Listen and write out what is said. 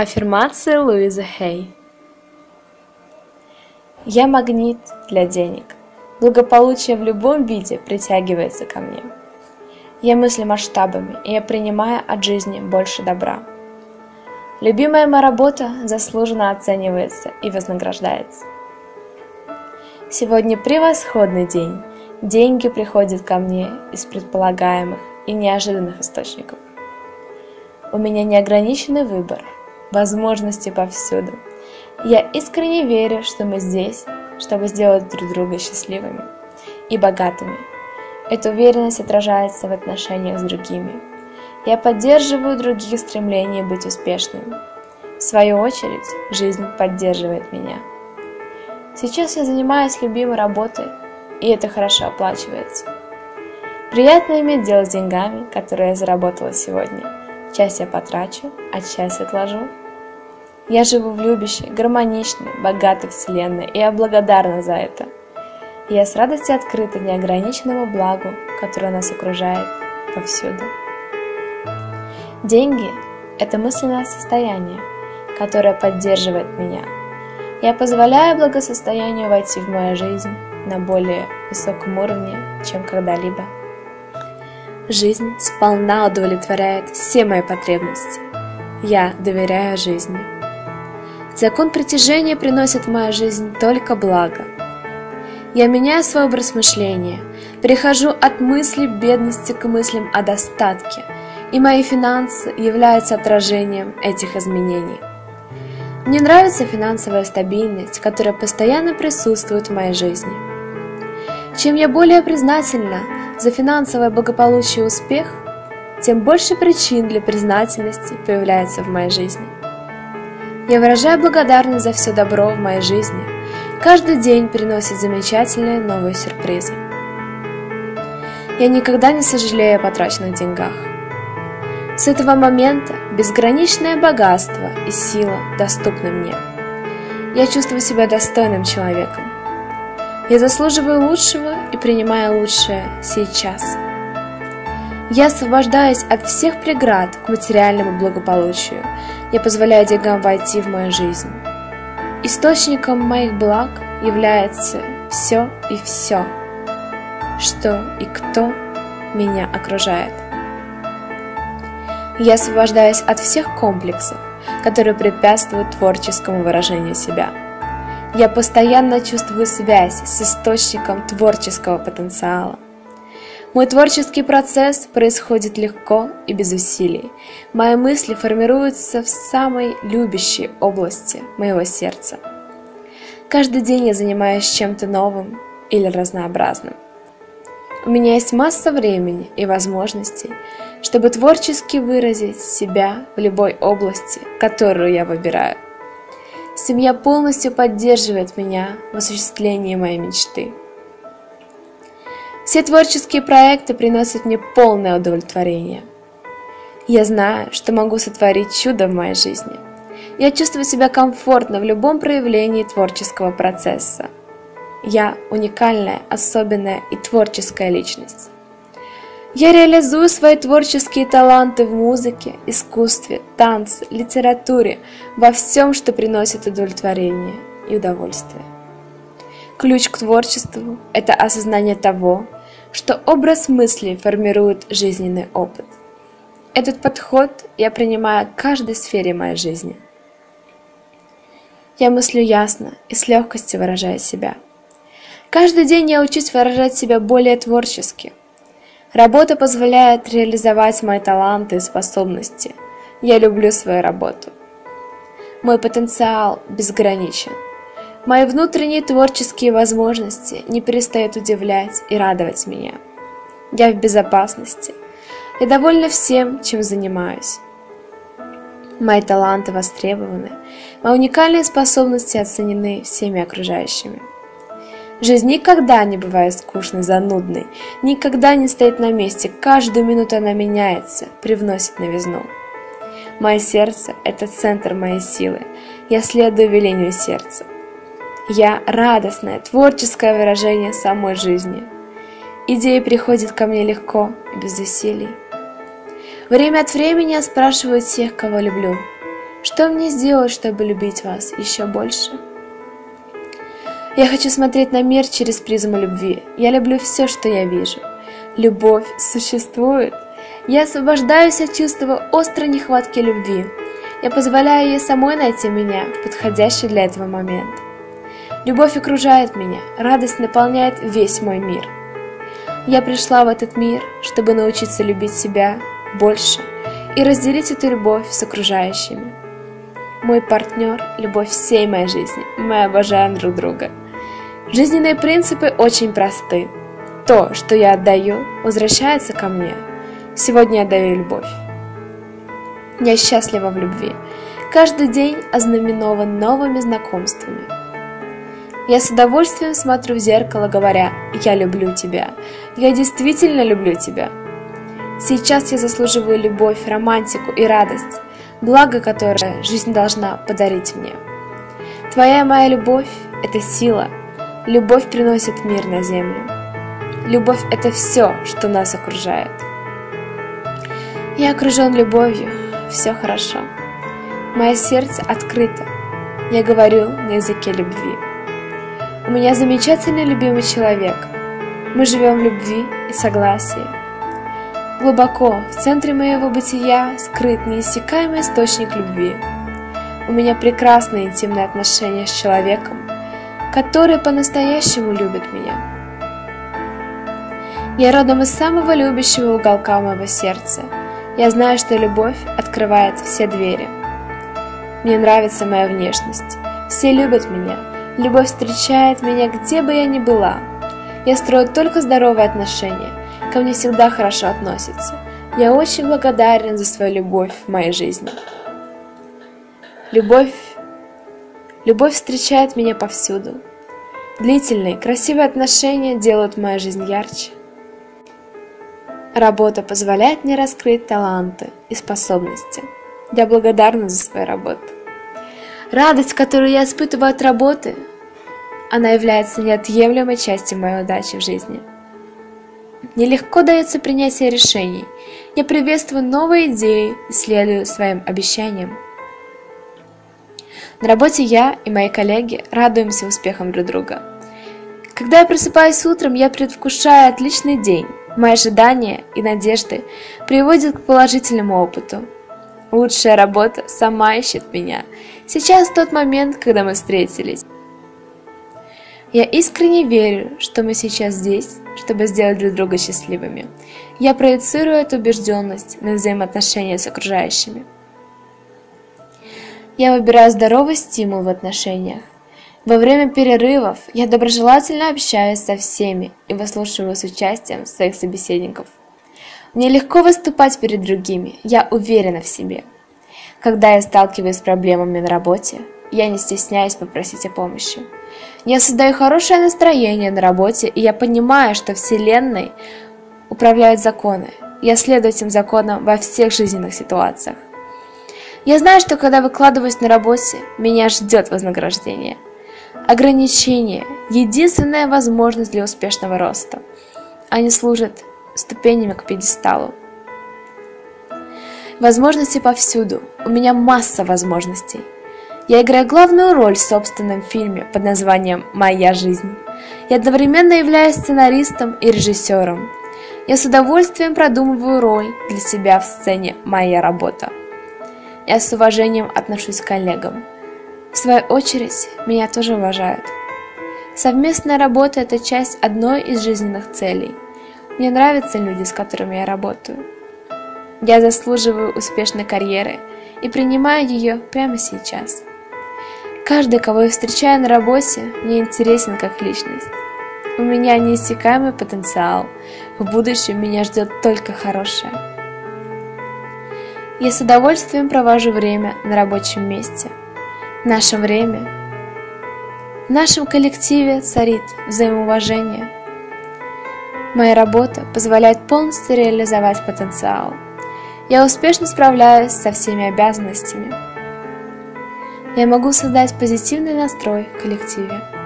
Аффирмации Луизы Хей. Я магнит для денег. Благополучие в любом виде притягивается ко мне. Я мыслю масштабами, и я принимаю от жизни больше добра. Любимая моя работа заслуженно оценивается и вознаграждается. Сегодня превосходный день. Деньги приходят ко мне из предполагаемых и неожиданных источников. У меня неограниченный выбор, возможности повсюду. Я искренне верю, что мы здесь, чтобы сделать друг друга счастливыми и богатыми. Эта уверенность отражается в отношениях с другими. Я поддерживаю других стремление быть успешным. В свою очередь, жизнь поддерживает меня. Сейчас я занимаюсь любимой работой, и это хорошо оплачивается. Приятно иметь дело с деньгами, которые я заработала сегодня. Часть я потрачу, а часть отложу. Я живу в любящей, гармоничной, богатой вселенной, и я благодарна за это. Я с радостью открыта неограниченному благу, которое нас окружает повсюду. Деньги – это мысленное состояние, которое поддерживает меня – я позволяю благосостоянию войти в мою жизнь на более высоком уровне, чем когда-либо. Жизнь сполна удовлетворяет все мои потребности. Я доверяю жизни. Закон притяжения приносит в мою жизнь только благо. Я меняю свой образ мышления, перехожу от мысли бедности к мыслям о достатке, и мои финансы являются отражением этих изменений. Мне нравится финансовая стабильность, которая постоянно присутствует в моей жизни. Чем я более признательна за финансовое благополучие и успех, тем больше причин для признательности появляется в моей жизни. Я выражаю благодарность за все добро в моей жизни. Каждый день приносит замечательные новые сюрпризы. Я никогда не сожалею о потраченных деньгах. С этого момента безграничное богатство и сила доступны мне. Я чувствую себя достойным человеком. Я заслуживаю лучшего и принимаю лучшее сейчас. Я освобождаюсь от всех преград к материальному благополучию. Я позволяю деньгам войти в мою жизнь. Источником моих благ является все и все, что и кто меня окружает. Я освобождаюсь от всех комплексов, которые препятствуют творческому выражению себя. Я постоянно чувствую связь с источником творческого потенциала. Мой творческий процесс происходит легко и без усилий. Мои мысли формируются в самой любящей области моего сердца. Каждый день я занимаюсь чем-то новым или разнообразным. У меня есть масса времени и возможностей, чтобы творчески выразить себя в любой области, которую я выбираю. Семья полностью поддерживает меня в осуществлении моей мечты. Все творческие проекты приносят мне полное удовлетворение. Я знаю, что могу сотворить чудо в моей жизни. Я чувствую себя комфортно в любом проявлении творческого процесса. Я уникальная, особенная и творческая личность. Я реализую свои творческие таланты в музыке, искусстве, танце, литературе, во всем, что приносит удовлетворение и удовольствие. Ключ к творчеству – это осознание того, что образ мысли формирует жизненный опыт. Этот подход я принимаю в каждой сфере моей жизни. Я мыслю ясно и с легкостью выражаю себя. Каждый день я учусь выражать себя более творчески, Работа позволяет реализовать мои таланты и способности. Я люблю свою работу. Мой потенциал безграничен. Мои внутренние творческие возможности не перестают удивлять и радовать меня. Я в безопасности. Я довольна всем, чем занимаюсь. Мои таланты востребованы, мои уникальные способности оценены всеми окружающими. Жизнь никогда не бывает скучной, занудной, никогда не стоит на месте, каждую минуту она меняется, привносит новизну. Мое сердце – это центр моей силы, я следую велению сердца. Я – радостное, творческое выражение самой жизни. Идеи приходят ко мне легко и без усилий. Время от времени я спрашиваю тех, кого люблю. Что мне сделать, чтобы любить вас еще больше? Я хочу смотреть на мир через призму любви. Я люблю все, что я вижу. Любовь существует. Я освобождаюсь от чувства острой нехватки любви. Я позволяю ей самой найти меня в подходящий для этого момент. Любовь окружает меня, радость наполняет весь мой мир. Я пришла в этот мир, чтобы научиться любить себя больше и разделить эту любовь с окружающими. Мой партнер – любовь всей моей жизни. Мы обожаем друг друга. Жизненные принципы очень просты. То, что я отдаю, возвращается ко мне. Сегодня я даю любовь. Я счастлива в любви. Каждый день ознаменован новыми знакомствами. Я с удовольствием смотрю в зеркало, говоря «Я люблю тебя». Я действительно люблю тебя. Сейчас я заслуживаю любовь, романтику и радость, благо которое жизнь должна подарить мне. Твоя моя любовь – это сила, Любовь приносит мир на землю. Любовь – это все, что нас окружает. Я окружен любовью, все хорошо. Мое сердце открыто. Я говорю на языке любви. У меня замечательный любимый человек. Мы живем в любви и согласии. Глубоко, в центре моего бытия, скрыт неиссякаемый источник любви. У меня прекрасные интимные отношения с человеком, который по-настоящему любит меня. Я родом из самого любящего уголка моего сердца. Я знаю, что любовь открывает все двери. Мне нравится моя внешность. Все любят меня. Любовь встречает меня, где бы я ни была. Я строю только здоровые отношения. Ко мне всегда хорошо относятся. Я очень благодарен за свою любовь в моей жизни. Любовь Любовь встречает меня повсюду. Длительные, красивые отношения делают мою жизнь ярче. Работа позволяет мне раскрыть таланты и способности. Я благодарна за свою работу. Радость, которую я испытываю от работы, она является неотъемлемой частью моей удачи в жизни. Нелегко дается принятие решений. Я приветствую новые идеи и следую своим обещаниям. На работе я и мои коллеги радуемся успехам друг друга. Когда я просыпаюсь утром, я предвкушаю отличный день. Мои ожидания и надежды приводят к положительному опыту. Лучшая работа сама ищет меня. Сейчас тот момент, когда мы встретились. Я искренне верю, что мы сейчас здесь, чтобы сделать друг друга счастливыми. Я проецирую эту убежденность на взаимоотношения с окружающими. Я выбираю здоровый стимул в отношениях. Во время перерывов я доброжелательно общаюсь со всеми и выслушиваю с участием своих собеседников. Мне легко выступать перед другими, я уверена в себе. Когда я сталкиваюсь с проблемами на работе, я не стесняюсь попросить о помощи. Я создаю хорошее настроение на работе, и я понимаю, что Вселенной управляют законы. Я следую этим законам во всех жизненных ситуациях. Я знаю, что когда выкладываюсь на работе, меня ждет вознаграждение. Ограничение – единственная возможность для успешного роста. Они служат ступенями к пьедесталу. Возможности повсюду. У меня масса возможностей. Я играю главную роль в собственном фильме под названием «Моя жизнь». Я одновременно являюсь сценаристом и режиссером. Я с удовольствием продумываю роль для себя в сцене «Моя работа». Я с уважением отношусь к коллегам. В свою очередь, меня тоже уважают. Совместная работа – это часть одной из жизненных целей. Мне нравятся люди, с которыми я работаю. Я заслуживаю успешной карьеры и принимаю ее прямо сейчас. Каждый, кого я встречаю на работе, мне интересен как личность. У меня неиссякаемый потенциал. В будущем меня ждет только хорошее. Я с удовольствием провожу время на рабочем месте. Наше время в нашем коллективе царит взаимоуважение. Моя работа позволяет полностью реализовать потенциал. Я успешно справляюсь со всеми обязанностями. Я могу создать позитивный настрой в коллективе.